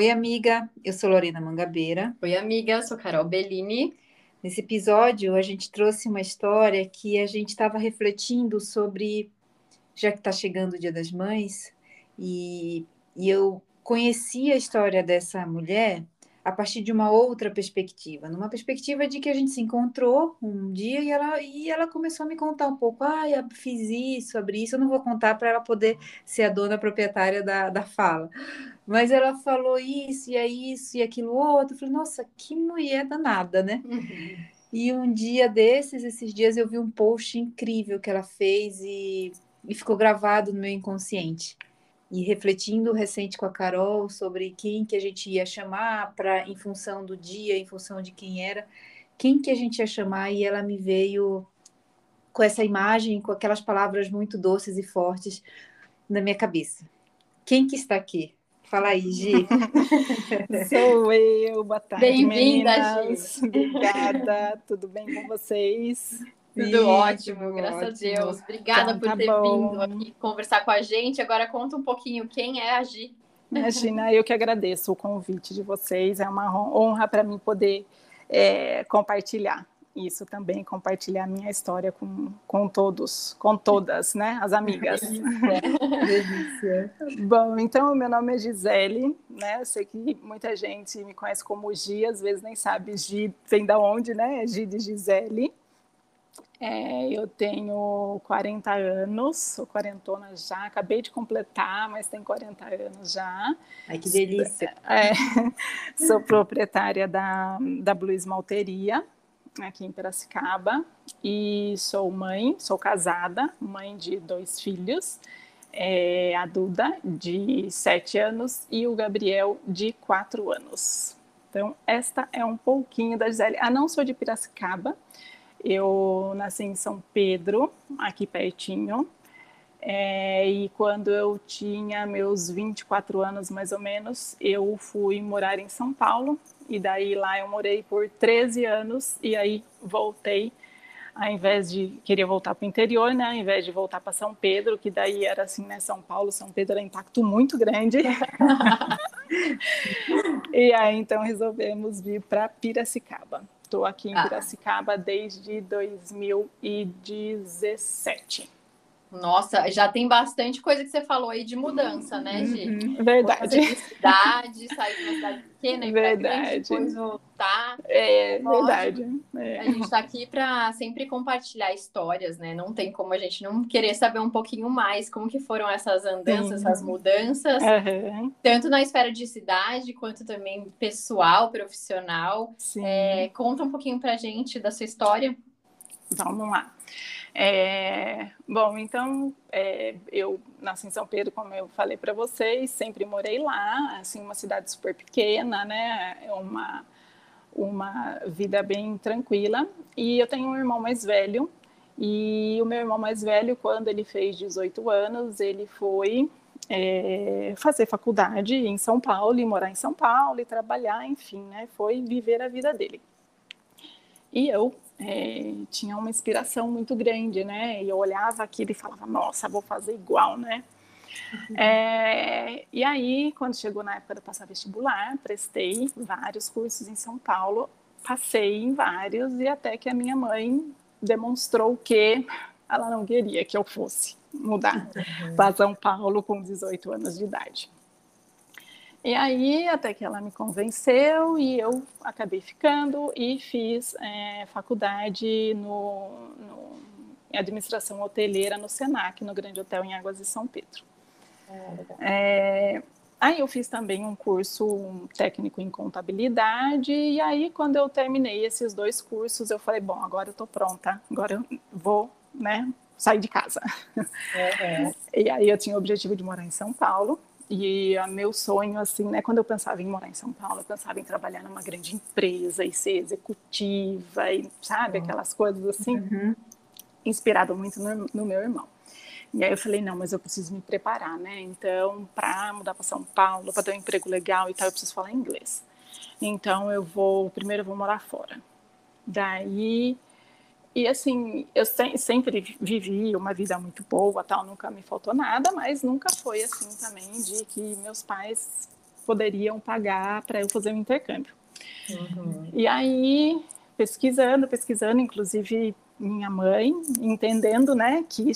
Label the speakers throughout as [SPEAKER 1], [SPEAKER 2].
[SPEAKER 1] Oi, amiga. Eu sou Lorena Mangabeira.
[SPEAKER 2] Oi, amiga. Eu sou Carol Bellini.
[SPEAKER 1] Nesse episódio, a gente trouxe uma história que a gente estava refletindo sobre, já que está chegando o Dia das Mães, e, e eu conheci a história dessa mulher a partir de uma outra perspectiva, numa perspectiva de que a gente se encontrou um dia e ela, e ela começou a me contar um pouco, ah, eu fiz isso, abri isso, eu não vou contar para ela poder ser a dona proprietária da, da fala, mas ela falou isso, e é isso, e aquilo outro, eu falei, nossa, que mulher danada, né? Uhum. E um dia desses, esses dias, eu vi um post incrível que ela fez e, e ficou gravado no meu inconsciente e refletindo recente com a Carol sobre quem que a gente ia chamar para em função do dia, em função de quem era, quem que a gente ia chamar e ela me veio com essa imagem, com aquelas palavras muito doces e fortes na minha cabeça. Quem que está aqui? Fala aí, Gi.
[SPEAKER 3] Sou eu, boa tarde,
[SPEAKER 2] Bem-vinda,
[SPEAKER 3] Gi. Obrigada, tudo bem com vocês?
[SPEAKER 2] Tudo ótimo, graças ótimo. a Deus. Obrigada então, por tá ter bom. vindo aqui conversar com a gente. Agora conta um pouquinho quem é a Gi.
[SPEAKER 3] Imagina, eu que agradeço o convite de vocês. É uma honra para mim poder é, compartilhar isso também, compartilhar minha história com, com todos, com todas, né, as amigas. Delícia. Bom, então, meu nome é Gisele, né, eu sei que muita gente me conhece como Gi, às vezes nem sabe Gi vem da onde, né, é Gi de Gisele. É, eu tenho 40 anos, sou quarentona já, acabei de completar, mas tenho 40 anos já.
[SPEAKER 1] Ai, que delícia!
[SPEAKER 3] É, sou proprietária da, da Blues Malteria, aqui em Piracicaba, e sou mãe, sou casada, mãe de dois filhos, é, a Duda, de 7 anos, e o Gabriel, de 4 anos. Então, esta é um pouquinho da Gisele. Ah, não sou de Piracicaba, eu nasci em São Pedro, aqui pertinho, é, e quando eu tinha meus 24 anos, mais ou menos, eu fui morar em São Paulo, e daí lá eu morei por 13 anos, e aí voltei, ao invés de querer voltar para o interior, né, ao invés de voltar para São Pedro, que daí era assim, né, São Paulo, São Pedro era impacto muito grande. e aí então resolvemos vir para Piracicaba. Estou aqui em ah. Piracicaba desde 2017.
[SPEAKER 2] Nossa, já tem bastante coisa que você falou aí de mudança, né, Gi?
[SPEAKER 3] Uhum, verdade.
[SPEAKER 2] De cidade, sair de uma cidade pequena e verdade. depois voltar.
[SPEAKER 3] É, Lógico, verdade. É.
[SPEAKER 2] A gente está aqui para sempre compartilhar histórias, né? Não tem como a gente não querer saber um pouquinho mais como que foram essas andanças, Sim. essas mudanças, uhum. tanto na esfera de cidade quanto também pessoal, profissional. É, conta um pouquinho para a gente da sua história.
[SPEAKER 3] Vamos lá. É, bom, então é, eu nasci em São Pedro, como eu falei para vocês, sempre morei lá, assim, uma cidade super pequena, né? É uma, uma vida bem tranquila. E eu tenho um irmão mais velho, e o meu irmão mais velho, quando ele fez 18 anos, ele foi é, fazer faculdade em São Paulo, e morar em São Paulo, e trabalhar, enfim, né? Foi viver a vida dele. E eu é, tinha uma inspiração muito grande, né? E eu olhava aquilo e falava, nossa, vou fazer igual, né? Uhum. É, e aí, quando chegou na época de passar vestibular, prestei vários cursos em São Paulo, passei em vários e até que a minha mãe demonstrou que ela não queria que eu fosse mudar uhum. para São Paulo com 18 anos de idade. E aí, até que ela me convenceu e eu acabei ficando e fiz é, faculdade no, no, em administração hoteleira no Senac, no Grande Hotel em Águas de São Pedro. É, aí eu fiz também um curso técnico em contabilidade e aí quando eu terminei esses dois cursos eu falei bom agora eu estou pronta agora eu vou né sair de casa. É, e aí eu tinha o objetivo de morar em São Paulo e o meu sonho, assim, né, quando eu pensava em morar em São Paulo, eu pensava em trabalhar numa grande empresa e ser executiva e, sabe, uhum. aquelas coisas assim, uhum. inspirado muito no, no, meu irmão. E aí eu falei, não, mas eu preciso me preparar, né? Então, para mudar para São Paulo, para ter um emprego legal e tal, eu preciso falar inglês. Então, eu vou, primeiro eu vou morar fora. Daí, e assim, eu se, sempre vivi uma vida muito boa, tal, nunca me faltou nada, mas nunca foi assim também de que meus pais poderiam pagar para eu fazer um intercâmbio. Uhum. E aí, pesquisando, pesquisando, inclusive minha mãe, entendendo, né, que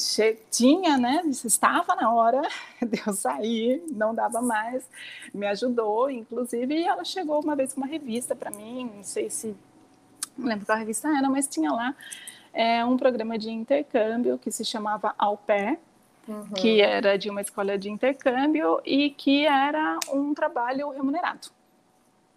[SPEAKER 3] tinha, né, estava na hora de eu sair, não dava mais, me ajudou, inclusive, e ela chegou uma vez com uma revista para mim, não sei se, não lembro qual revista era, mas tinha lá é, um programa de intercâmbio que se chamava Au Pair, uhum. que era de uma escola de intercâmbio e que era um trabalho remunerado.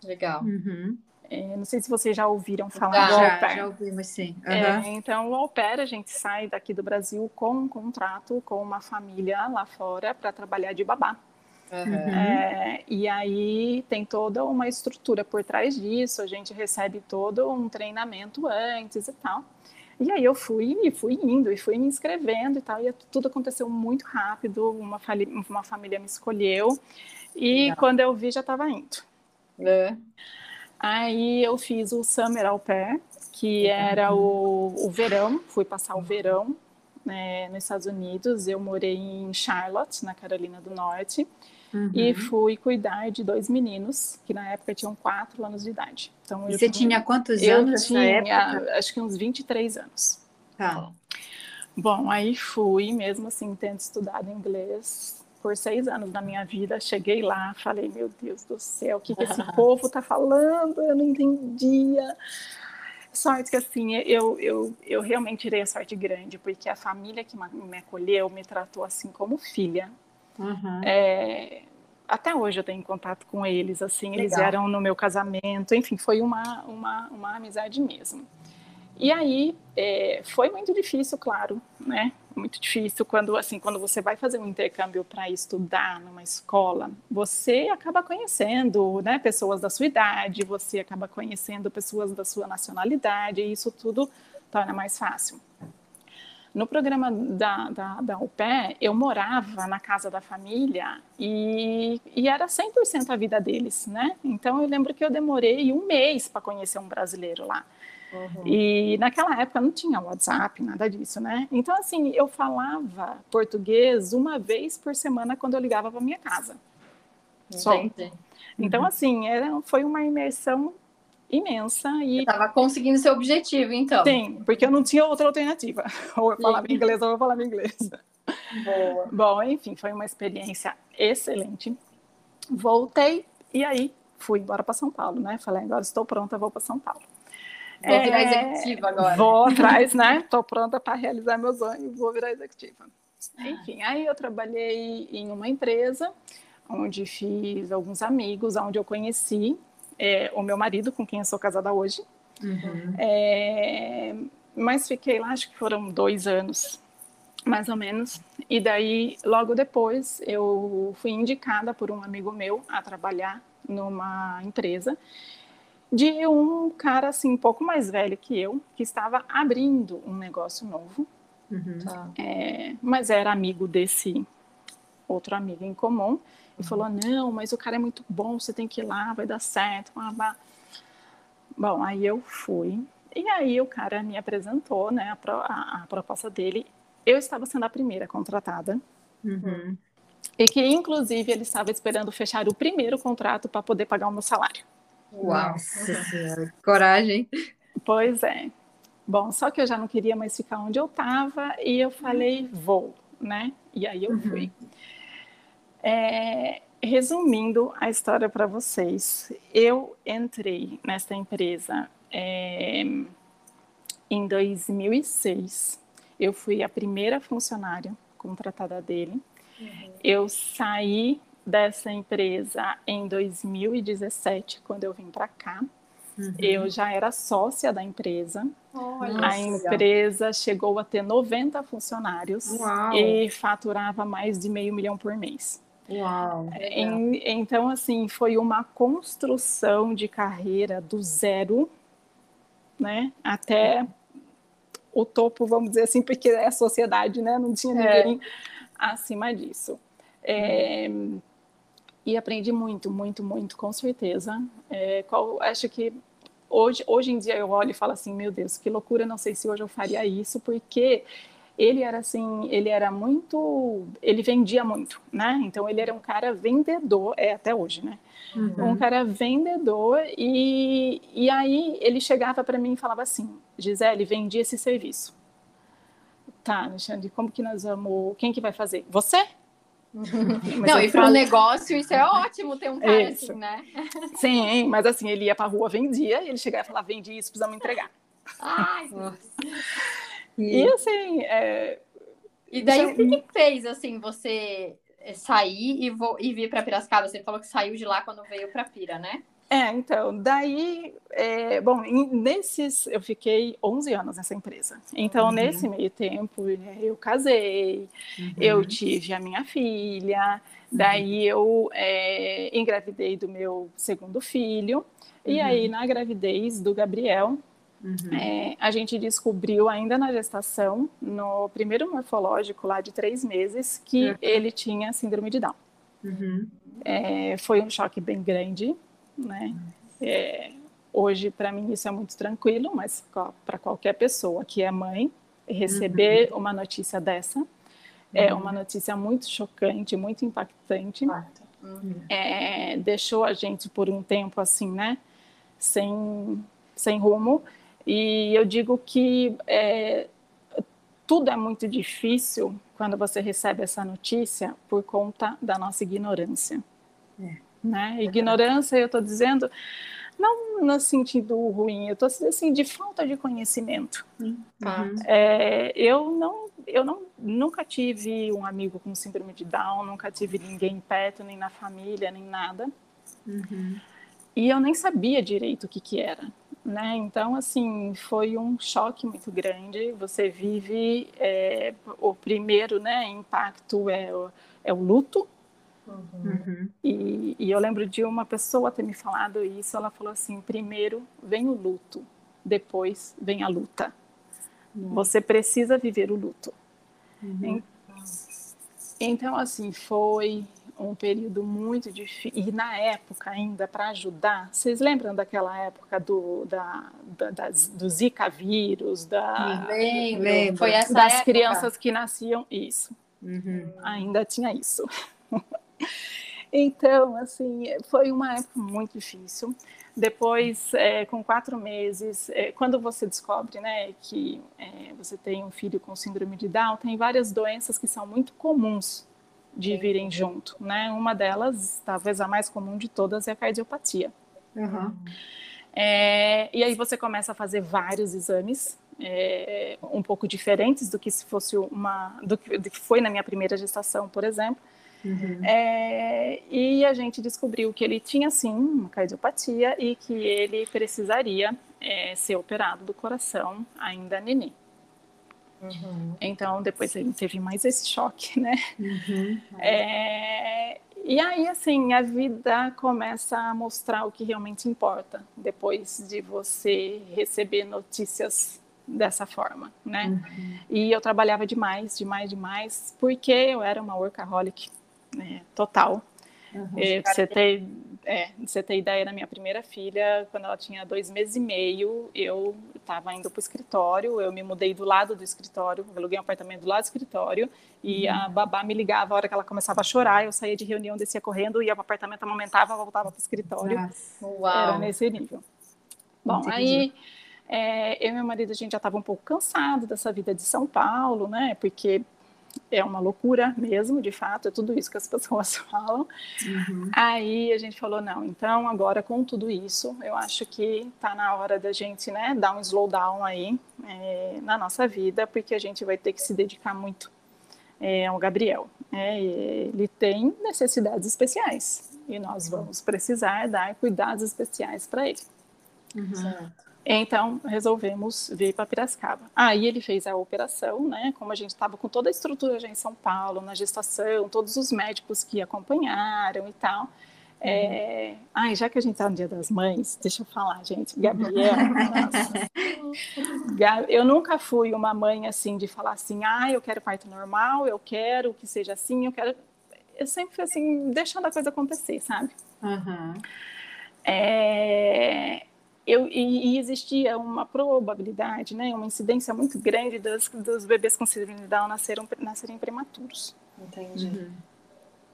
[SPEAKER 2] Legal. Uhum.
[SPEAKER 3] É, não sei se vocês já ouviram falar
[SPEAKER 1] já, do au pair. Já ouvimos, sim.
[SPEAKER 3] Uhum. É, então, o au pair, a gente sai daqui do Brasil com um contrato com uma família lá fora para trabalhar de babá. Uhum. É, e aí tem toda uma estrutura por trás disso, a gente recebe todo um treinamento antes e tal. E aí eu fui e fui indo e fui me inscrevendo e tal, e tudo aconteceu muito rápido, uma, uma família me escolheu, e Legal. quando eu vi já estava indo. É. Aí eu fiz o Summer Au Pair, que era o, o verão, fui passar o verão né, nos Estados Unidos. Eu morei em Charlotte, na Carolina do Norte, uhum. e fui cuidar de dois meninos, que na época tinham quatro anos de idade.
[SPEAKER 1] Então, você tinha quantos
[SPEAKER 3] eu
[SPEAKER 1] anos
[SPEAKER 3] tinha, época? Acho que uns 23 anos. Tá. Bom, aí fui, mesmo assim, tendo estudado inglês, por seis anos da minha vida. Cheguei lá, falei, meu Deus do céu, o que, que esse povo está falando? Eu não entendia. Sorte que assim, eu, eu, eu realmente tirei a sorte grande, porque a família que me acolheu me tratou assim como filha. Uhum. É, até hoje eu tenho contato com eles, assim, Legal. eles eram no meu casamento, enfim, foi uma, uma, uma amizade mesmo. E aí é, foi muito difícil, claro, né? Muito difícil quando assim quando você vai fazer um intercâmbio para estudar numa escola, você acaba conhecendo, né, pessoas da sua idade, você acaba conhecendo pessoas da sua nacionalidade, e isso tudo torna mais fácil. No programa da, da, da UPE, eu morava na casa da família e, e era 100% a vida deles, né? Então eu lembro que eu demorei um mês para conhecer um brasileiro lá. Uhum. E naquela época não tinha WhatsApp, nada disso, né? Então, assim, eu falava português uma vez por semana quando eu ligava para minha casa. Só. Então, uhum. assim, era, foi uma imersão imensa e
[SPEAKER 2] estava conseguindo seu objetivo, então.
[SPEAKER 3] Sim, porque eu não tinha outra alternativa. Ou eu falava Sim. inglês ou eu falava inglês. Boa. Bom, enfim, foi uma experiência excelente. Voltei e aí fui embora para São Paulo, né? Falei, agora estou pronta, vou para São Paulo.
[SPEAKER 2] Vou virar é, executiva agora.
[SPEAKER 3] Vou atrás, né? Estou pronta para realizar meu sonho, vou virar executiva. Enfim, aí eu trabalhei em uma empresa onde fiz alguns amigos, onde eu conheci é, o meu marido, com quem eu sou casada hoje. Uhum. É, mas fiquei lá, acho que foram dois anos, mais ou menos. E daí, logo depois, eu fui indicada por um amigo meu a trabalhar numa empresa de um cara assim um pouco mais velho que eu, que estava abrindo um negócio novo, uhum. Tá. é, mas era amigo desse outro amigo em comum, e uhum. falou, não, mas o cara é muito bom, você tem que ir lá, vai dar certo, blá, blá. Bom, aí eu fui, e aí o cara me apresentou, né, a, pro, a, a proposta dele, eu estava sendo a primeira contratada, uhum. e que inclusive ele estava esperando fechar o primeiro contrato para poder pagar o meu salário.
[SPEAKER 1] Uau! Coragem.
[SPEAKER 3] Pois é. Bom, só que eu já não queria mais ficar onde eu estava e eu falei, vou, né? E aí eu uhum. fui. É, resumindo a história para vocês, eu entrei nessa empresa é, em 2006. Eu fui a primeira funcionária contratada dele. Uhum. Eu saí dessa empresa em 2017, quando eu vim para cá. Uhum. Eu já era sócia da empresa. Olha, a empresa legal. chegou a ter 90 funcionários Uau. e faturava mais de meio milhão por mês. Uau, em, então, assim, foi uma construção de carreira do zero, né, até o topo, vamos dizer assim, porque é a sociedade, né, não tinha é. ninguém é. acima disso. É, e aprendi muito, muito, muito, com certeza. É, qual, acho que hoje, hoje em dia eu olho e falo assim, meu Deus, que loucura, não sei se hoje eu faria isso, porque ele era assim, ele era muito, ele vendia muito, né? Então ele era um cara vendedor, é até hoje, né? Uhum. Um cara vendedor e, e aí ele chegava para mim e falava assim, Gisele, vendi esse serviço. Tá, Alexandre, como que nós vamos, quem que vai fazer? Você?
[SPEAKER 2] Não, e para o negócio isso é ótimo ter um cara isso. assim, né?
[SPEAKER 3] Sim, mas assim, ele ia para a rua, vendia, e ele chegava e falava, vendi isso, precisamos entregar.
[SPEAKER 2] Ai,
[SPEAKER 3] e, e assim. É...
[SPEAKER 2] E daí o que, que, fez assim você é, sair e, vo... e vir para Piracicaba? Você falou que saiu de lá quando veio para Pira, né?
[SPEAKER 3] É, então, daí, é, bom, nesses, eu fiquei 11 anos nessa empresa. Então, uhum. nesse meio tempo, né, eu casei, uhum. eu tive a minha filha, daí uhum. eu é, engravidei do meu segundo filho, e aí, uhum. na gravidez do Gabriel, Uhum. É, a gente descobriu ainda na gestação, no primeiro morfológico lá de três meses, que uhum. ele tinha síndrome de Down. Uhum. É, foi um choque bem grande, né? É, hoje, para mim, isso é muito tranquilo, mas para qualquer pessoa que é mãe, receber uhum. uma notícia dessa é uhum. uma notícia muito chocante, muito impactante. Uhum. É, deixou a gente por um tempo assim, né? Sem, sem rumo. E eu digo que é, tudo é muito difícil quando você recebe essa notícia por conta da nossa ignorância. É. Né? Ignorância, eu estou dizendo, não no sentido ruim, eu estou dizendo assim, de falta de conhecimento. Uhum. É, eu não, eu não, nunca tive um amigo com síndrome de Down, nunca tive ninguém perto, nem na família, nem nada. Uhum. E eu nem sabia direito o que, que era né? Então, assim, foi um choque muito grande. Você vive é, o primeiro, né, impacto é, é o luto. Uhum. E, e, eu lembro de uma pessoa ter me falado isso. Ela falou assim: primeiro vem o luto, depois vem a luta. Uhum. Você precisa viver o luto. Uhum. Então, assim, foi um período muito difícil. E na época, ainda para ajudar, vocês lembram daquela época do, da, da, das, do Zika vírus, da,
[SPEAKER 2] lembro, Foi essa
[SPEAKER 3] das época. crianças que nasciam? Isso. Uhum. Ainda tinha isso. então, assim, foi uma época muito difícil. Depois, é, com quatro meses, é, quando você descobre né, que é, você tem um filho com síndrome de Down, tem várias doenças que são muito comuns de virem junto, né? Uma delas, talvez a mais comum de todas, é a cardiopatia. Uhum. E aí você começa a fazer vários exames, é, um pouco diferentes do que se fosse uma, do que foi na minha primeira gestação, por exemplo. Uhum. É, e a gente descobriu que ele tinha sim uma cardiopatia e que ele precisaria é, ser operado do coração ainda neném. Uhum. Então, depois ele teve mais esse choque, né? Uhum. É, e aí, assim, a vida começa a mostrar o que realmente importa depois de você receber notícias dessa forma, né? Uhum. E eu trabalhava demais, demais, demais, porque eu era uma workaholic né, total. Uhum. É, você ter, é, você ter ideia, na minha primeira filha, quando ela tinha dois meses e meio, eu estava indo para o escritório, eu me mudei do lado do escritório, aluguei um apartamento do lado do escritório, e uhum. a babá me ligava a hora que ela começava a chorar, eu saía de reunião, descia correndo, ia para o apartamento, amamentava, voltava para o escritório. Nossa. Era nesse nível. Bom, Entendi. aí é, eu e meu marido, a gente já estava um pouco cansado dessa vida de São Paulo, né? Porque é uma loucura mesmo, de fato, é tudo isso que as pessoas falam. Uhum. Aí a gente falou, não, então agora com tudo isso, eu acho que está na hora da gente, né, dar um slowdown aí é, na nossa vida, porque a gente vai ter que se dedicar muito é, ao Gabriel. É, ele tem necessidades especiais e nós vamos precisar dar cuidados especiais para ele. Uhum. Certo. Então, resolvemos vir para Piracicaba. Aí ele fez a operação, né? Como a gente estava com toda a estrutura já em São Paulo, na gestação, todos os médicos que acompanharam e tal. Uhum. É... Ai, já que a gente está no Dia das Mães, deixa eu falar, gente. Gabriel, eu nunca fui uma mãe assim de falar assim, ah, eu quero parto normal, eu quero que seja assim, eu quero. Eu sempre fui assim, deixando a coisa acontecer, sabe? Uhum. É... eu, e, e, existia uma probabilidade, né, uma incidência muito grande dos, dos bebês com síndrome de Down nasceram, nascerem prematuros.
[SPEAKER 2] Entendi. Uhum.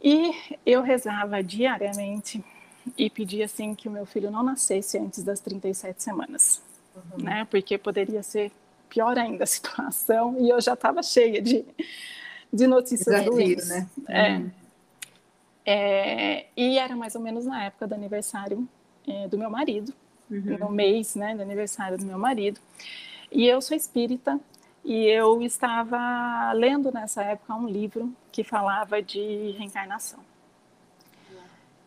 [SPEAKER 3] E eu rezava diariamente e pedia assim que o meu filho não nascesse antes das 37 semanas, uhum. né, porque poderia ser pior ainda a situação e eu já estava cheia de, de notícias ruins. Né? É. Uhum. É, e era mais ou menos na época do aniversário é, do meu marido uhum. no mês né, do aniversário do meu marido. E eu sou espírita e eu estava lendo nessa época um livro que falava de reencarnação.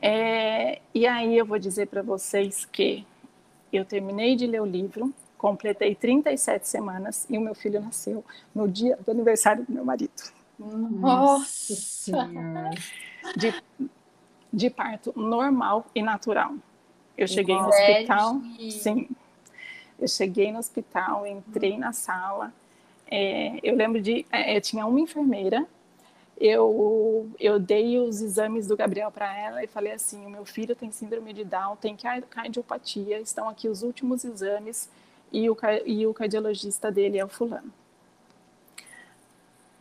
[SPEAKER 3] É, e aí eu vou dizer para vocês que eu terminei de ler o livro, completei 37 semanas e o meu filho nasceu no dia do aniversário do meu marido.
[SPEAKER 2] Nossa!
[SPEAKER 3] De, de parto normal e natural. Eu cheguei no hospital, sim. Eu cheguei no hospital, entrei na sala. É, eu lembro de, é, eu tinha uma enfermeira. Eu, eu dei os exames do Gabriel para ela e falei assim: o meu filho tem síndrome de Down, tem cardiopatia, estão aqui os últimos exames e o, e o cardiologista dele é o fulano.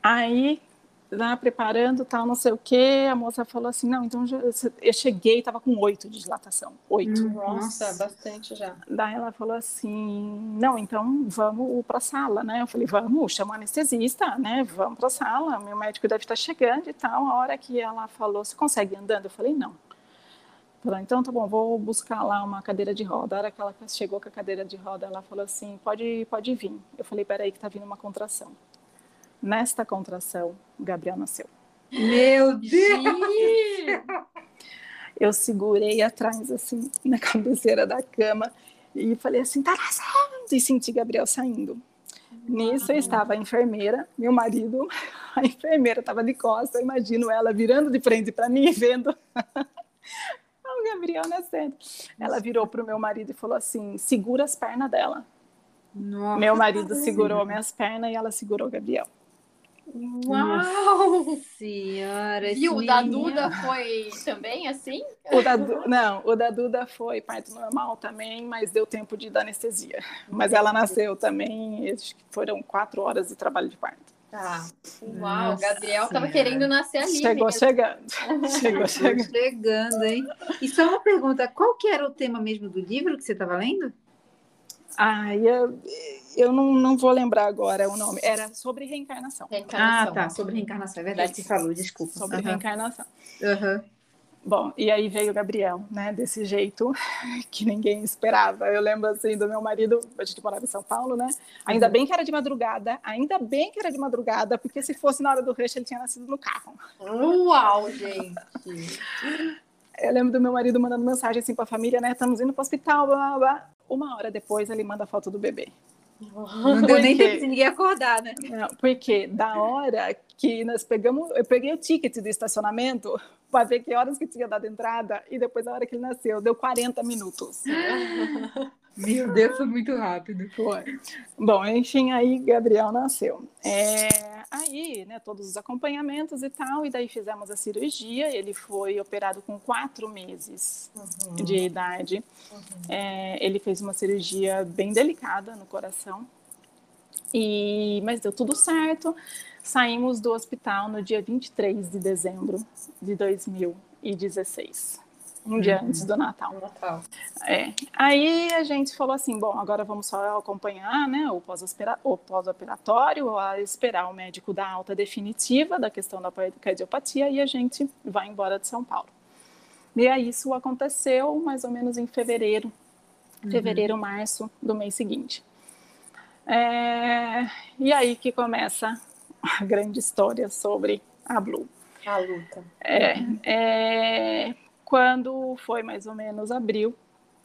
[SPEAKER 3] Aí lá preparando, tal, não sei o quê. A moça falou assim: não, então já, eu cheguei, estava com oito de dilatação. Oito.
[SPEAKER 2] Nossa, bastante já.
[SPEAKER 3] Daí ela falou assim: não, então vamos para a sala, né? Eu falei: vamos, chama o anestesista, né? Vamos para a sala, meu médico deve estar chegando e tal. A hora que ela falou: você consegue ir andando? Eu falei: não. Falou, então tá bom, vou buscar lá uma cadeira de roda. A hora que ela chegou com a cadeira de roda, ela falou assim: pode, pode vir. Eu falei: peraí, que tá vindo uma contração. Nesta contração, Gabriel nasceu.
[SPEAKER 1] Meu Deus!
[SPEAKER 3] Eu segurei atrás, assim, na cabeceira da cama e falei assim: tá nascendo! E senti Gabriel saindo. Nisso eu estava a enfermeira, meu marido, a enfermeira estava de costas, eu imagino ela virando de frente para mim e vendo o Gabriel nascendo. Ela virou para o meu marido e falou assim: segura as pernas dela. Nossa. Meu marido segurou minhas pernas e ela segurou o Gabriel.
[SPEAKER 2] Uau!
[SPEAKER 1] Senhora,
[SPEAKER 2] e o da Duda foi também assim?
[SPEAKER 3] O da, não, o da Duda foi parto normal também, mas deu tempo de dar anestesia. Mas ela nasceu também, foram quatro horas de trabalho de parto.
[SPEAKER 2] Tá. Uau, o Gabriel estava querendo nascer ali.
[SPEAKER 3] Chegou mesmo. chegando. Chegou chegando.
[SPEAKER 1] chegando, hein? E só uma pergunta, qual que era o tema mesmo do livro que você estava lendo?
[SPEAKER 3] Ah, eu, eu não, não vou lembrar agora o nome. Era sobre reencarnação.
[SPEAKER 1] reencarnação. Ah, tá. Sobre reencarnação. É verdade, você falou, desculpa.
[SPEAKER 3] Sobre uhum. reencarnação.
[SPEAKER 1] Uhum.
[SPEAKER 3] Bom, e aí veio o Gabriel, né? Desse jeito que ninguém esperava. Eu lembro assim do meu marido, a gente morava em São Paulo, né? Ainda uhum. bem que era de madrugada, ainda bem que era de madrugada, porque se fosse na hora do rush ele tinha nascido no carro.
[SPEAKER 2] Uau, gente!
[SPEAKER 3] Eu lembro do meu marido mandando mensagem assim para a família, né? Estamos indo para o hospital, blá, blá, blá. Uma hora depois ele manda a foto do bebê.
[SPEAKER 1] Não deu nem tempo de ninguém acordar, né?
[SPEAKER 3] Não, porque da hora que nós pegamos, eu peguei o ticket do estacionamento para ver que horas que tinha dado entrada e depois a hora que ele nasceu, deu 40 minutos.
[SPEAKER 1] Meu Deus, foi muito rápido.
[SPEAKER 3] Foi. Bom, enfim, aí Gabriel nasceu. É, aí, né, todos os acompanhamentos e tal, e daí fizemos a cirurgia. Ele foi operado com quatro meses uhum. de idade. Uhum. É, ele fez uma cirurgia bem delicada no coração, e, mas deu tudo certo. Saímos do hospital no dia 23 de dezembro de 2016 um dia antes do Natal.
[SPEAKER 2] Natal.
[SPEAKER 3] É. Aí a gente falou assim, bom, agora vamos só acompanhar, né, o pós-operatório, pós esperar o médico dar alta definitiva da questão da cardiopatia e a gente vai embora de São Paulo. E aí isso aconteceu mais ou menos em fevereiro, uhum. fevereiro, março do mês seguinte. É, e aí que começa a grande história sobre a Blue.
[SPEAKER 2] A luta.
[SPEAKER 3] É, é, quando foi mais ou menos abril,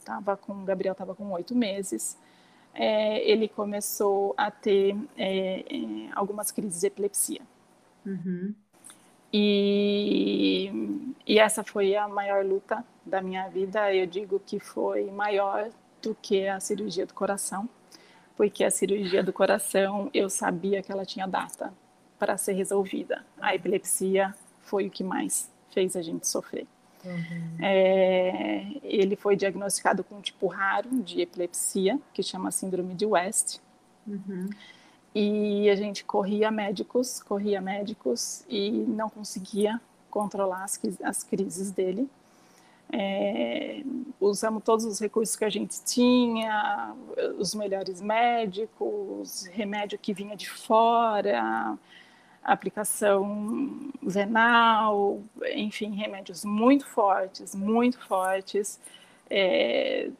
[SPEAKER 3] tava com, o Gabriel estava com oito meses, é, ele começou a ter é, é, algumas crises de epilepsia.
[SPEAKER 1] Uhum.
[SPEAKER 3] E, e essa foi a maior luta da minha vida. Eu digo que foi maior do que a cirurgia do coração, porque a cirurgia do coração eu sabia que ela tinha data para ser resolvida. A epilepsia foi o que mais fez a gente sofrer. Uhum. É, ele foi diagnosticado com um tipo raro de epilepsia, que chama síndrome de West. Uhum. E a gente corria médicos, corria médicos e não conseguia controlar as, as crises dele. É, usamos todos os recursos que a gente tinha, os melhores médicos, remédio que vinha de fora, aplicação venal, enfim, remédios muito fortes, muito fortes. É,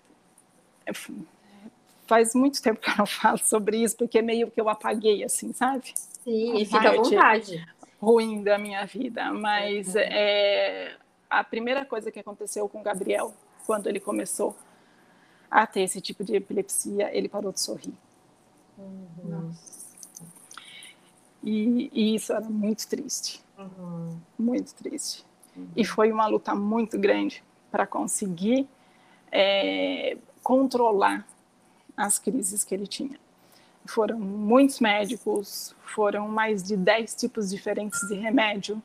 [SPEAKER 3] faz muito tempo que eu não falo sobre isso, porque meio que eu apaguei, assim, sabe?
[SPEAKER 2] Sim, e fica à vontade.
[SPEAKER 3] Ruim da minha vida, mas uhum. é, a primeira coisa que aconteceu com o Gabriel, quando ele começou a ter esse tipo de epilepsia, ele parou de sorrir. Uhum. Nossa. E, e, isso era muito triste, uhum. muito triste. Uhum. E foi uma luta muito grande para conseguir é, controlar as crises que ele tinha. Foram muitos médicos, foram mais de 10 tipos diferentes de remédio.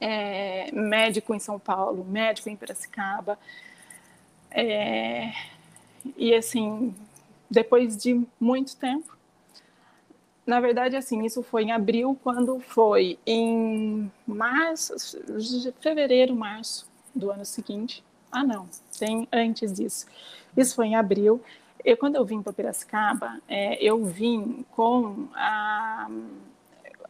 [SPEAKER 3] É, médico em São Paulo, médico em Piracicaba. É, e assim, depois de muito tempo, na verdade, assim, isso foi em abril, quando foi em março, fevereiro, março do ano seguinte. Ah, não, tem antes disso. Isso foi em abril. Eu, quando eu vim para Piracicaba, é, eu vim com, a,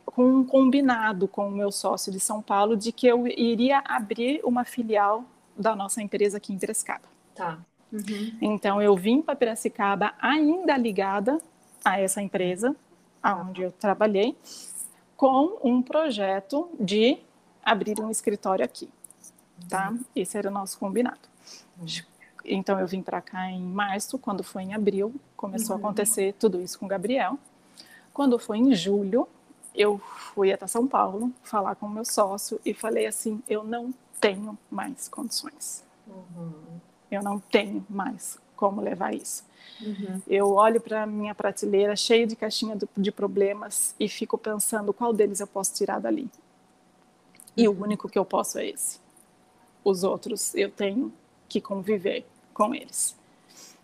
[SPEAKER 3] com um combinado com o meu sócio de São Paulo de que eu iria abrir uma filial da nossa empresa aqui em Piracicaba.
[SPEAKER 2] Tá.
[SPEAKER 3] Uhum. Então, eu vim para Piracicaba ainda ligada a essa empresa, aonde eu trabalhei, com um projeto de abrir um escritório aqui, tá? Esse era o nosso combinado. Então eu vim para cá em março, quando foi em abril, começou uhum. a acontecer tudo isso com o Gabriel. Quando foi em julho, eu fui até São Paulo falar com o meu sócio e falei assim: eu não tenho mais condições. Uhum. Eu não tenho mais como levar isso. Uhum. Eu olho para minha prateleira cheia de caixinha de problemas e fico pensando qual deles eu posso tirar dali. E o uhum. único que eu posso é esse. Os outros eu tenho que conviver com eles.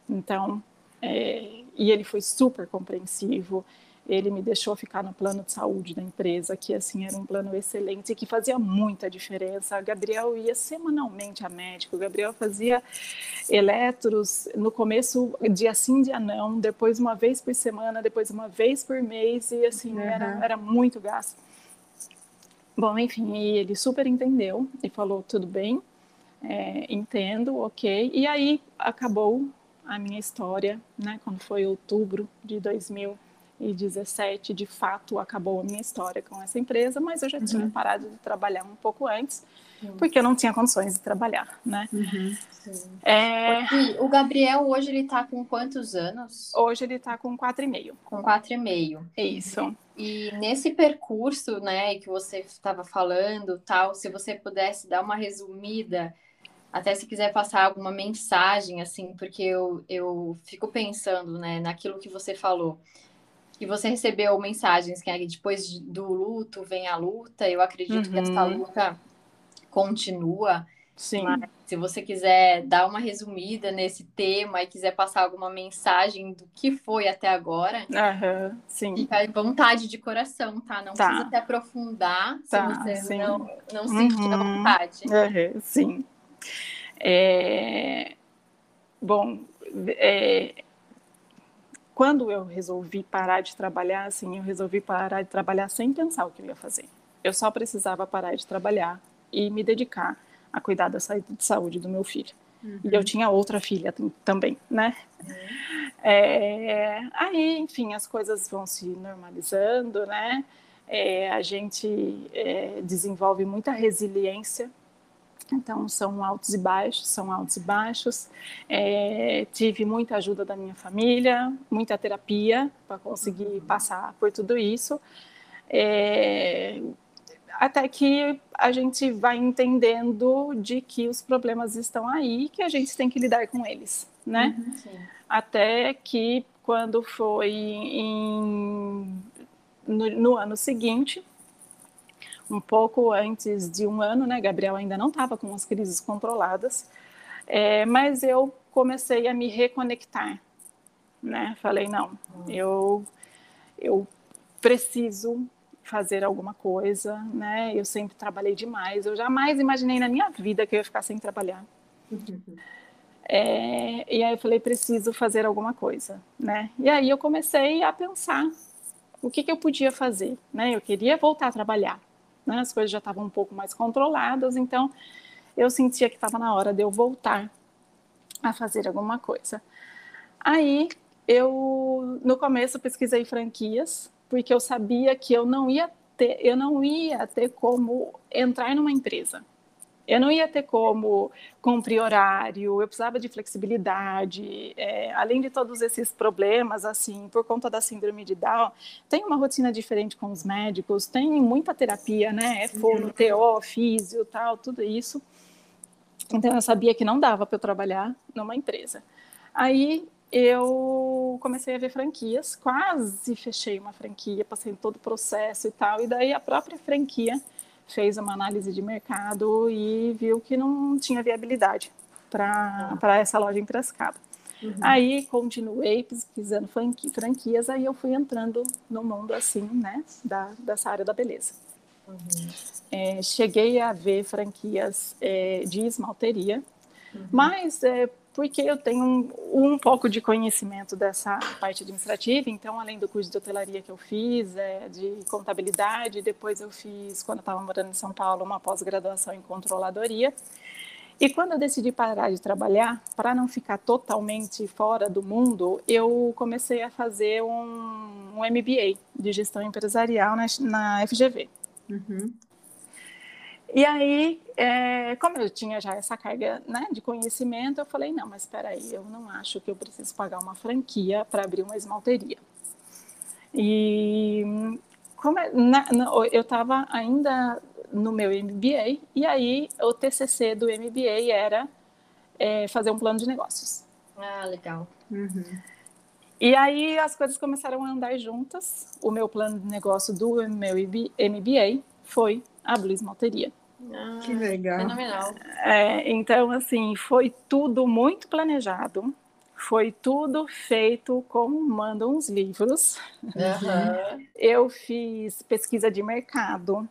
[SPEAKER 3] Então, é, e ele foi super compreensivo ele me deixou ficar no plano de saúde da empresa, que assim era um plano excelente e que fazia muita diferença. O Gabriel ia semanalmente a médico, o Gabriel fazia eletros no começo dia sim, dia não, depois uma vez por semana, depois uma vez por mês e assim uhum. era, era muito gasto. Bom, enfim, ele super entendeu e falou tudo bem, é, entendo, ok. E aí acabou a minha história, né? Quando foi outubro de 2000 2017, de fato, acabou a minha história com essa empresa, mas eu já uhum. tinha parado de trabalhar um pouco antes, uhum. porque eu não tinha condições de trabalhar, né? Uhum.
[SPEAKER 2] É... O Gabriel hoje ele está com quantos anos?
[SPEAKER 3] Hoje ele está com quatro e meio.
[SPEAKER 2] Com quatro e meio.
[SPEAKER 3] Isso.
[SPEAKER 2] E nesse percurso, né, que você estava falando, tal, se você pudesse dar uma resumida, até se quiser passar alguma mensagem, assim, porque eu, eu fico pensando, né, naquilo que você falou que você recebeu mensagens que depois do luto vem a luta. Eu acredito uhum. que essa uhum. luta continua.
[SPEAKER 3] Sim.
[SPEAKER 2] se você quiser dar uma resumida nesse tema e quiser passar alguma mensagem do que foi até agora,
[SPEAKER 3] uhum. sim.
[SPEAKER 2] fica à vontade de coração, tá? Não tá. precisa se aprofundar
[SPEAKER 3] tá,
[SPEAKER 2] se você sim. não, não sentir uhum. à vontade.
[SPEAKER 3] Uhum. Sim. É... Bom, é quando eu resolvi parar de trabalhar, assim, eu resolvi parar de trabalhar sem pensar o que eu ia fazer. Eu só precisava parar de trabalhar e me dedicar a cuidar da saúde do meu filho. Uhum. E eu tinha outra filha também, né? Uhum. É, aí, enfim, as coisas vão se normalizando, né? É, a gente é, desenvolve muita resiliência então, são altos e baixos, são altos e baixos. É, tive muita ajuda da minha família, muita terapia para conseguir uhum. passar por tudo isso. É, até que a gente vai entendendo de que os problemas estão aí, que a gente tem que lidar com eles, né? Uhum, até que quando foi em, no, no ano seguinte, um pouco antes de um ano, né? Gabriel ainda não estava com as crises controladas, é, mas eu comecei a me reconectar, né? Falei não, eu eu preciso fazer alguma coisa, né? Eu sempre trabalhei demais, eu jamais imaginei na minha vida que eu ia ficar sem trabalhar. É, e aí eu falei, preciso fazer alguma coisa, né? E aí eu comecei a pensar o que, que eu podia fazer, né? Eu queria voltar a trabalhar, né? As coisas já estavam um pouco mais controladas, então eu sentia que estava na hora de eu voltar a fazer alguma coisa. Aí eu, no começo, pesquisei franquias, porque eu sabia que eu não ia ter, eu não ia ter como entrar numa empresa. Eu não ia ter como cumprir horário, eu precisava de flexibilidade, é, além de todos esses problemas, assim, por conta da síndrome de Down, tem uma rotina diferente com os médicos, tem muita terapia, né, é fono, TO, físio, tal, tudo isso. Então eu sabia que não dava para eu trabalhar numa empresa. Aí eu comecei a ver franquias, quase fechei uma franquia, passei todo o processo e tal, e daí a própria franquia fez uma análise de mercado e viu que não tinha viabilidade para essa loja em Piracicaba. Uhum. Aí continuei pesquisando franquias, aí eu fui entrando no mundo assim, né, da, dessa área da beleza. Uhum. É, cheguei a ver franquias é, de esmalteria, uhum. mas é, porque eu tenho um, um, pouco de conhecimento dessa parte administrativa, então, além do curso de hotelaria que eu fiz, é, de contabilidade, depois eu fiz, quando estava morando em São Paulo, uma pós-graduação em controladoria. E quando eu decidi parar de trabalhar, para não ficar totalmente fora do mundo, eu comecei a fazer um, um MBA de gestão empresarial na, na FGV. Uhum. E aí, é, como eu tinha já essa carga né, de conhecimento, eu falei, não, mas espera aí, eu não acho que eu preciso pagar uma franquia para abrir uma esmalteria. E como é, na, na, eu estava ainda no meu MBA, e aí o TCC do MBA era é, fazer um plano de negócios.
[SPEAKER 2] Ah, legal.
[SPEAKER 3] Uhum. E aí as coisas começaram a andar juntas. O meu plano de negócio do meu MBA foi a Blue Malteria.
[SPEAKER 1] Ah, que legal.
[SPEAKER 2] Fenomenal.
[SPEAKER 3] É, então, assim, foi tudo muito planejado. Foi tudo feito como mandam os livros. Uhum. Eu fiz pesquisa de mercado.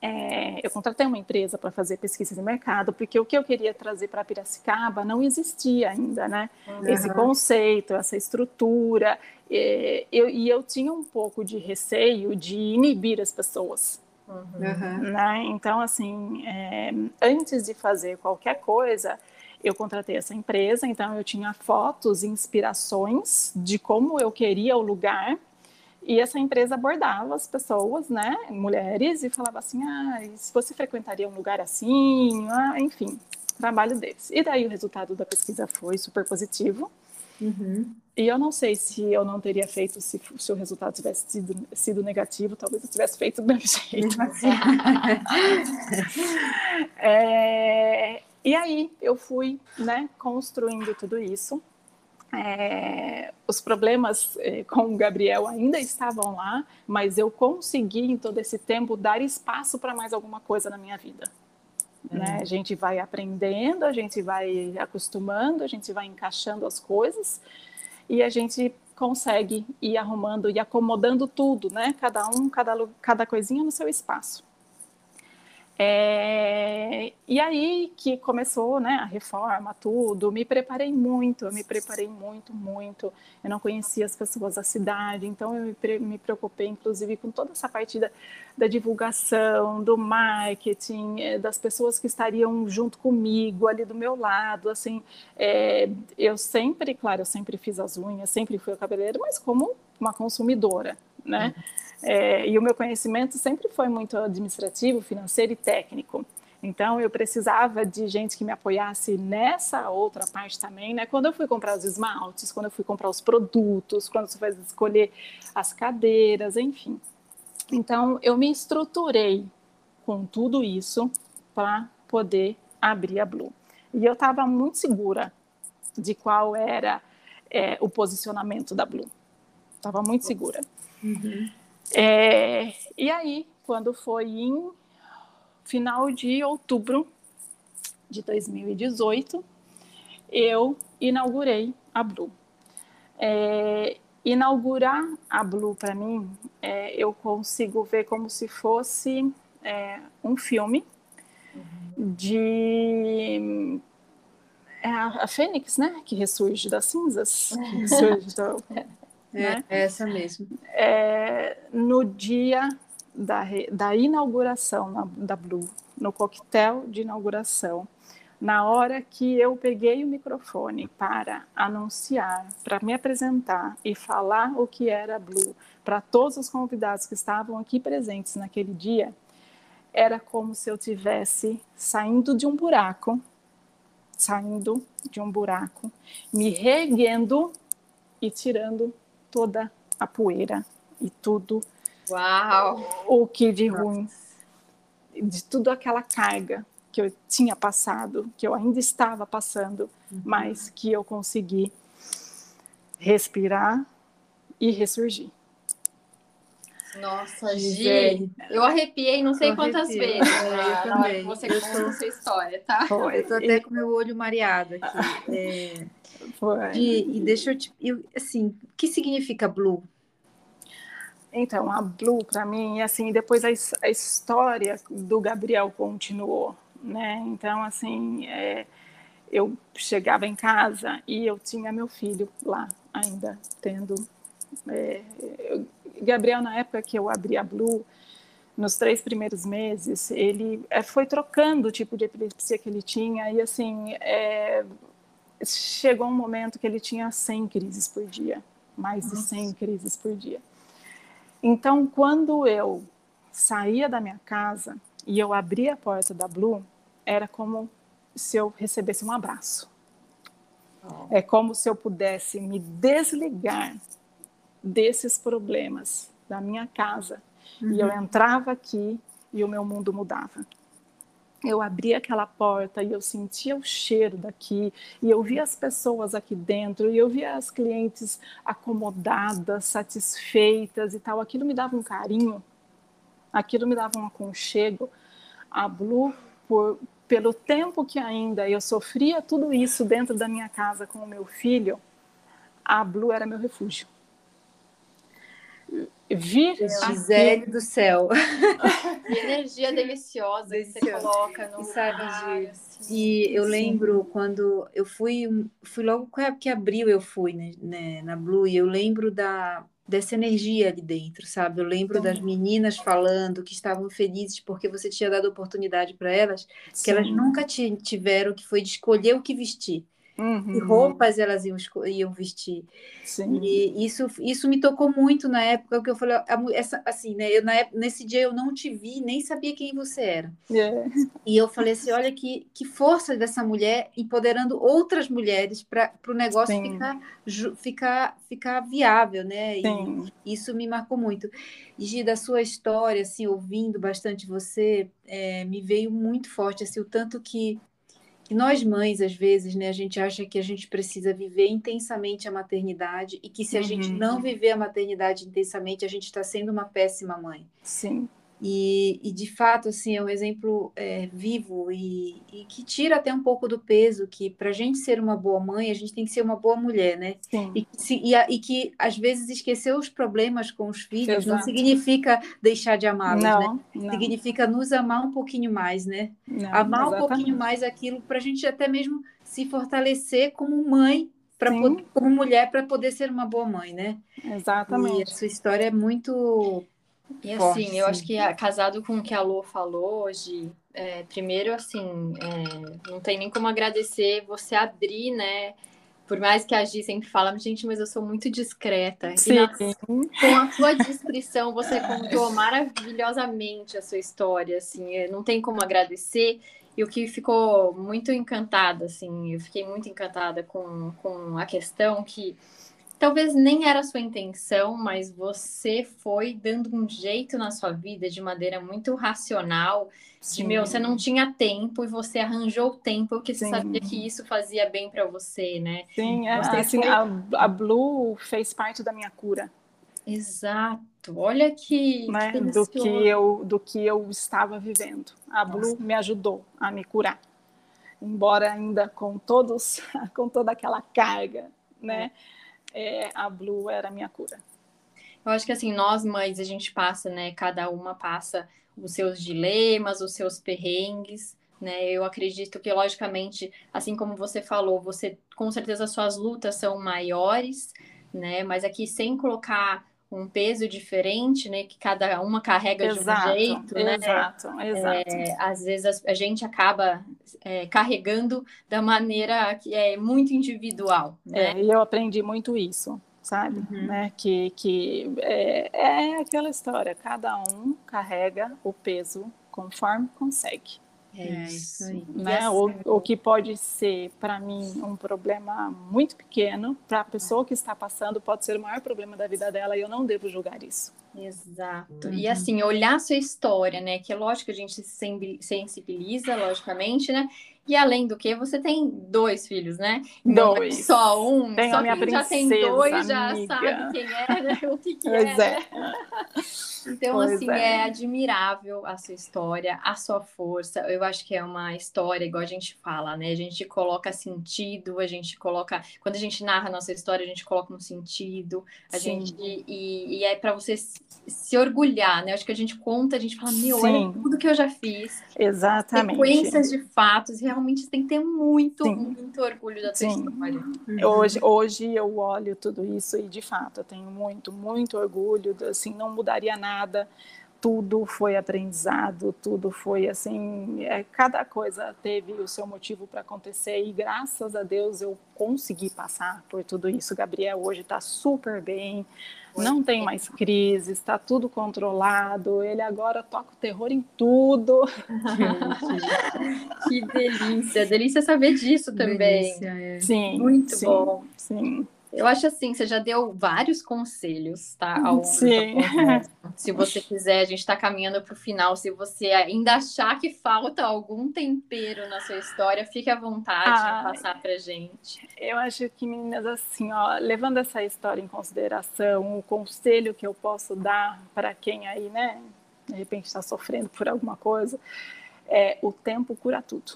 [SPEAKER 3] É, eu contratei uma empresa para fazer pesquisa de mercado, porque o que eu queria trazer para Piracicaba não existia ainda, né? Uhum. Esse conceito, essa estrutura. E eu, e eu tinha um pouco de receio de inibir as pessoas. Uhum. Né? Então, assim, é, antes de fazer qualquer coisa, eu contratei essa empresa, então eu tinha fotos, inspirações de como eu queria o lugar, e essa empresa abordava as pessoas, né, mulheres, e falava assim, ah, se você frequentaria um lugar assim, ah, enfim, trabalho deles. E daí o resultado da pesquisa foi super positivo, Uhum. E eu não sei se eu não teria feito se, se o resultado tivesse sido, sido negativo, talvez eu tivesse feito do mesmo jeito. é, e aí eu fui né, construindo tudo isso. É, os problemas é, com o Gabriel ainda estavam lá, mas eu consegui em todo esse tempo dar espaço para mais alguma coisa na minha vida. Né? A gente vai aprendendo, a gente vai acostumando, a gente vai encaixando as coisas e a gente consegue ir arrumando e acomodando tudo, né? Cada um, cada, cada coisinha no seu espaço. É, e aí que começou né, a reforma, tudo, me preparei muito, eu me preparei muito, muito. Eu não conhecia as pessoas da cidade, então eu me, me preocupei, inclusive, com toda essa parte da, da divulgação, do marketing, é, das pessoas que estariam junto comigo, ali do meu lado. Assim, é, eu sempre, claro, eu sempre fiz as unhas, sempre fui o cabeleireiro, mas como uma consumidora, né? Uhum. É, e o meu conhecimento sempre foi muito administrativo, financeiro e técnico. Então, eu precisava de gente que me apoiasse nessa outra parte também, né? Quando eu fui comprar os esmaltes, quando eu fui comprar os produtos, quando você vai escolher as cadeiras, enfim. Então, eu me estruturei com tudo isso para poder abrir a Blue. E eu estava muito segura de qual era é, o posicionamento da Blue. Estava muito segura. Uhum. É, e aí quando foi em final de outubro de 2018, eu inaugurei a Blue. É, inaugurar a Blue para mim, é, eu consigo ver como se fosse é, um filme uhum. de é a, a, Fênix, né, que ressurge das cinzas, que ressurge do,
[SPEAKER 1] é, né? é essa mesmo.
[SPEAKER 3] É, no dia da, da inauguração na, da Blue, no coquetel de inauguração, na hora que eu peguei o microfone para anunciar, para me apresentar e falar o que era Blue para todos os convidados que estavam aqui presentes naquele dia, era como se eu tivesse saindo de um buraco, saindo de um buraco, me reguendo e tirando toda a poeira e tudo
[SPEAKER 2] Uau.
[SPEAKER 3] o que de ruim, de tudo aquela carga que eu tinha passado, que eu ainda estava passando, uhum. mas que eu consegui respirar e ressurgir.
[SPEAKER 2] Nossa, Gi, eu arrepiei não sei eu quantas arrepio. vezes é, na hora que você conta tô... sua história, tá?
[SPEAKER 1] Eu tô até com meu olho mareado aqui. É... Gi, e deixa eu te... Eu, assim, o que significa blue?
[SPEAKER 3] Então, a Blue, para mim, assim, depois a, a, história do Gabriel continuou, né? Então, assim, é, eu chegava em casa e eu tinha meu filho lá, ainda tendo. É, eu, Gabriel, na época que eu abri a Blue, nos três primeiros meses, ele é, foi trocando o tipo de epilepsia que ele tinha, e assim, é, chegou um momento que ele tinha 100 crises por dia, mais Nossa. de 100 crises por dia. Então, quando eu saía da minha casa e eu abria a porta da Blue, era como se eu recebesse um abraço. Oh. É como se eu pudesse me desligar desses problemas da minha casa. Uhum. E eu uhum. entrava aqui e o meu mundo mudava eu abria aquela porta e eu sentia o cheiro daqui, e eu via as pessoas aqui dentro, e eu via as clientes acomodadas, satisfeitas e tal. Aquilo me dava um carinho, aquilo me dava um aconchego. A Blue, por, pelo tempo que ainda eu sofria tudo isso dentro da minha casa com o meu filho, a Blue era meu refúgio vir
[SPEAKER 1] Gisele aqui... do céu.
[SPEAKER 2] Que energia deliciosa, deliciosa. que você coloca no e sabe,
[SPEAKER 1] lugar, assim. E eu lembro quando eu fui, fui logo que abriu eu fui né, né, na Blue e eu lembro da dessa energia ali dentro, sabe? Eu lembro Sim. das meninas falando que estavam felizes porque você tinha dado oportunidade para elas, Sim. que elas nunca tiveram, que foi de escolher o que vestir. Uhum. Que roupas elas iam, iam vestir. Sim. E isso, isso me tocou muito na época que eu falei, essa, assim, né? Eu, na época, nesse dia eu não te vi, nem sabia quem você era. É. E eu falei assim: olha que, que força dessa mulher empoderando outras mulheres para o negócio ficar, ficar, ficar viável, né? Sim. E isso me marcou muito. E Gi, da sua história, assim, ouvindo bastante você, é, me veio muito forte, assim, o tanto que que nós mães, às vezes, né, a gente acha que a gente precisa viver intensamente a maternidade e que se a uhum. gente não viver a maternidade intensamente, a gente está sendo uma péssima mãe.
[SPEAKER 3] Sim.
[SPEAKER 1] E, e, de fato, assim, é um exemplo é, vivo e, e, que tira até um pouco do peso que para a gente ser uma boa mãe, a gente tem que ser uma boa mulher, né? Sim. E, se, e, e que às vezes esquecer os problemas com os filhos Exato. não significa deixar de amá-los, né? Não. Significa nos amar um pouquinho mais, né? Não, amar exatamente. um pouquinho mais aquilo para a gente até mesmo se fortalecer como mãe para como mulher para poder ser uma boa mãe, né?
[SPEAKER 3] Exatamente.
[SPEAKER 1] E a sua história é muito
[SPEAKER 2] e Forte, assim, eu acho que casado com o que a Lô falou hoje, é, primeiro, assim, é, não tem nem como agradecer você abrir, né? Por mais que a Gi sempre fala, gente, mas eu sou muito discreta. Sim. Na, com a sua descrição, você contou maravilhosamente a sua história, assim, é, não tem como agradecer. E o que ficou muito encantada, assim, eu fiquei muito encantada com, com a questão que talvez nem era a sua intenção, mas você foi dando um jeito na sua vida de maneira muito racional. Sim. De meu, você não tinha tempo e você arranjou o tempo porque Sim. você sabia que isso fazia bem para você, né?
[SPEAKER 3] Sim, é, assim, foi... a, a Blue fez parte da minha cura.
[SPEAKER 2] Exato. Exato. Olha que,
[SPEAKER 3] né? que do que eu do que eu estava vivendo. A Blue Nossa. me ajudou a me curar, embora ainda com todos com toda aquela carga, né? É, a Blue era a minha cura.
[SPEAKER 2] Eu acho que assim nós mães a gente passa, né? Cada uma passa os seus dilemas, os seus perrengues. Né? Eu acredito que, logicamente, assim como você falou, você com certeza suas lutas são maiores, né? Mas aqui sem colocar um peso diferente, né? Que cada uma carrega exato, de um jeito, né?
[SPEAKER 3] Exato, exato.
[SPEAKER 2] É, às vezes a, gente acaba é, carregando da maneira que é muito individual. Né?
[SPEAKER 3] É, e eu aprendi muito isso, sabe? Uhum. Né? Que, que é, é aquela história, cada um carrega o peso conforme consegue.
[SPEAKER 2] É, é isso aí.
[SPEAKER 3] Né? Assim, o, o que pode ser, para mim, um problema muito pequeno, para a pessoa que está passando, pode ser o maior problema da vida dela e eu não devo julgar isso.
[SPEAKER 2] Exato. Uhum. E assim, olhar a sua história, né? Que é lógico que a gente se sensibiliza, logicamente, né? E além do que, você tem dois filhos, né?
[SPEAKER 3] Não é dois.
[SPEAKER 2] É só um.
[SPEAKER 3] Tenho
[SPEAKER 2] só
[SPEAKER 3] a minha princesa,
[SPEAKER 2] já tem dois,
[SPEAKER 3] amiga.
[SPEAKER 2] já sabe quem é, né? O que, que
[SPEAKER 3] pois
[SPEAKER 2] é.
[SPEAKER 3] é.
[SPEAKER 2] Então, pois assim, é. é. admirável a sua história, a sua força. Eu acho que é uma história, igual a gente fala, né? A gente coloca sentido, a gente coloca. Quando a gente narra a nossa história, a gente coloca um sentido. A Sim. gente. E, e é para você se orgulhar, né? Acho que a gente conta, a gente fala, meu, Sim. olha tudo que eu já fiz.
[SPEAKER 3] Exatamente.
[SPEAKER 2] Sequências de fatos, realmente tem que ter muito, Sim. muito orgulho da sua história.
[SPEAKER 3] Uhum. Hoje, hoje eu olho tudo isso e, de fato, eu tenho muito, muito orgulho, assim, não mudaria nada tudo foi aprendizado, tudo foi assim, é, cada coisa teve o seu motivo para acontecer e graças a Deus eu consegui passar por tudo isso. Gabriel hoje está super bem, não tem mais crise, está tudo controlado, ele agora toca o terror em tudo.
[SPEAKER 2] que delícia, delícia saber disso também. Delícia,
[SPEAKER 3] é. Sim,
[SPEAKER 2] muito
[SPEAKER 3] sim,
[SPEAKER 2] bom.
[SPEAKER 3] Sim.
[SPEAKER 2] Eu acho assim, você já deu vários conselhos, tá? Ao
[SPEAKER 3] Sim.
[SPEAKER 2] Se você quiser, a gente está caminhando para o final. Se você ainda achar que falta algum tempero na sua história, fique à vontade ah, de passar para gente.
[SPEAKER 3] Eu acho que, meninas, assim, ó, levando essa história em consideração, o conselho que eu posso dar para quem aí, né, de repente está sofrendo por alguma coisa, é o tempo cura tudo.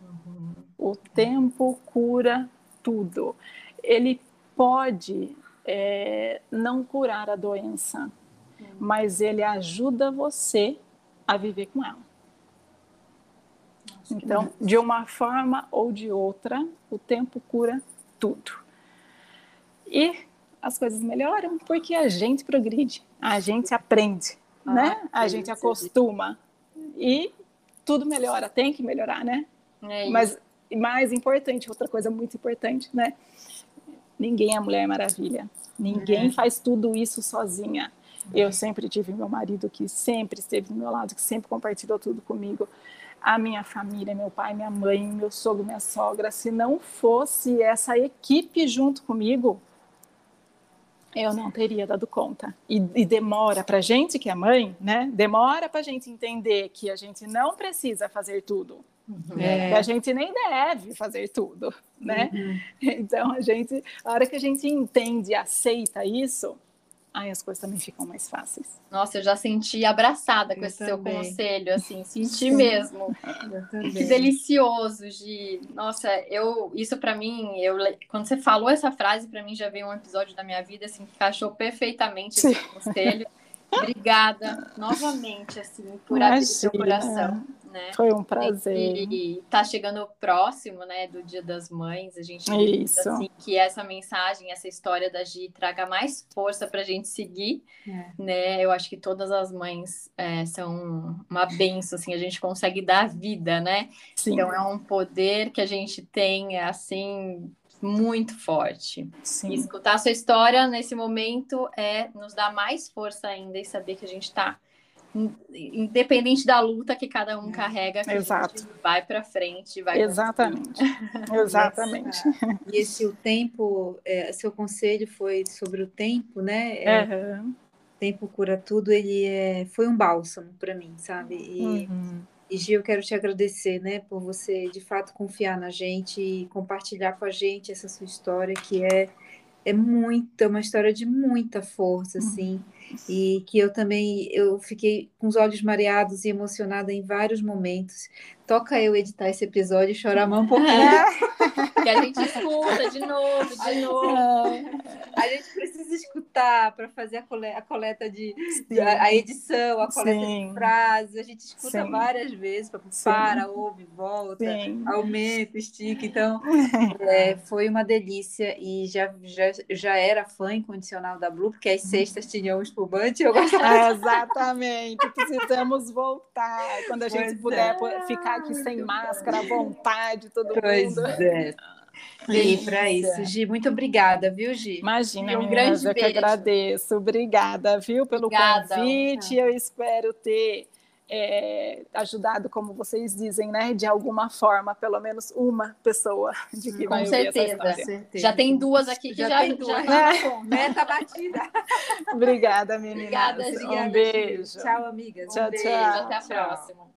[SPEAKER 3] Uhum. O tempo cura tudo. Ele pode é, não curar a doença, hum. mas ele ajuda você a viver com ela. Nossa, então, de uma forma ou de outra, o tempo cura tudo. E as coisas melhoram porque a gente progride, a gente aprende, ah, né? A gente acostuma e tudo melhora, tem que melhorar, né?
[SPEAKER 2] É
[SPEAKER 3] mas mais importante, outra coisa muito importante, né? Ninguém é Mulher Maravilha. Ninguém é. faz tudo isso sozinha. Eu sempre tive meu marido que sempre esteve do meu lado, que sempre compartilhou tudo comigo. A minha família, meu pai, minha mãe, meu sogro, minha sogra. Se não fosse essa equipe junto comigo, eu não teria dado conta. E, e demora para gente que é mãe, né? Demora para gente entender que a gente não precisa fazer tudo. Uhum. É. A gente nem deve fazer tudo, né? Uhum. Então a gente, a hora que a gente entende e aceita isso, aí as coisas também ficam mais fáceis.
[SPEAKER 2] Nossa, eu já senti abraçada com eu esse também. seu conselho, assim, senti mesmo. Que delicioso, de, nossa, eu isso para mim, eu quando você falou essa frase para mim já veio um episódio da minha vida assim que encaixou perfeitamente esse conselho. Obrigada novamente assim por abrir seu coração né?
[SPEAKER 3] Foi um prazer.
[SPEAKER 2] E tá chegando próximo, né, do Dia das Mães. A gente
[SPEAKER 3] Isso.
[SPEAKER 2] assim que essa mensagem, essa história da Gi traga mais força para a gente seguir, é. né? Eu acho que todas as mães é, são uma benção, assim, a gente consegue dar vida, né?
[SPEAKER 3] Sim.
[SPEAKER 2] Então é um poder que a gente tem, assim, muito forte.
[SPEAKER 3] Sim.
[SPEAKER 2] E escutar a sua história nesse momento é nos dar mais força ainda e saber que a gente está independente da luta que cada um carrega, que
[SPEAKER 3] Exato.
[SPEAKER 2] vai para frente, vai
[SPEAKER 3] Exatamente. Exatamente.
[SPEAKER 1] e esse o tempo, é, seu conselho foi sobre o tempo, né? É,
[SPEAKER 3] uhum.
[SPEAKER 1] Tempo cura tudo, ele é, foi um bálsamo para mim, sabe? E,
[SPEAKER 3] uhum.
[SPEAKER 1] e Gil, eu quero te agradecer, né, por você de fato confiar na gente e compartilhar com a gente essa sua história que é é muita, uma história de muita força, uhum. assim. E que eu também eu fiquei com os olhos mareados e emocionada em vários momentos. Toca eu editar esse episódio e chorar mais um pouquinho.
[SPEAKER 2] É. que a gente escuta de novo, de novo.
[SPEAKER 1] A gente precisa escutar para fazer a coleta de, de a edição, a coleta Sim. de frases. A gente escuta Sim. várias vezes para para, ouve, volta, Sim. aumenta, estica. Então, é, foi uma delícia e já, já, já era fã incondicional da Blue, porque às sextas tinha um espumante. Eu gostava.
[SPEAKER 3] É, exatamente, precisamos voltar. Quando a gente pois puder é. ficar aqui sem máscara, à vontade, todo
[SPEAKER 1] pois
[SPEAKER 3] mundo.
[SPEAKER 1] É. E para isso, Gi, muito obrigada, viu, Gi?
[SPEAKER 3] Imagina, um grande eu beijo. que agradeço. Obrigada, viu, pelo obrigada. convite. Eu espero ter é, ajudado, como vocês dizem, né, de alguma forma, pelo menos uma pessoa de que
[SPEAKER 2] Com certeza. certeza. Já tem duas aqui que já, já tem duas.
[SPEAKER 1] Já tá meta batida.
[SPEAKER 3] Obrigada, meninas. Obrigada,
[SPEAKER 1] Um beijo. Tchau, amigas.
[SPEAKER 3] Tchau,
[SPEAKER 2] um beijo.
[SPEAKER 3] tchau.
[SPEAKER 2] Até a
[SPEAKER 3] tchau.
[SPEAKER 2] próxima.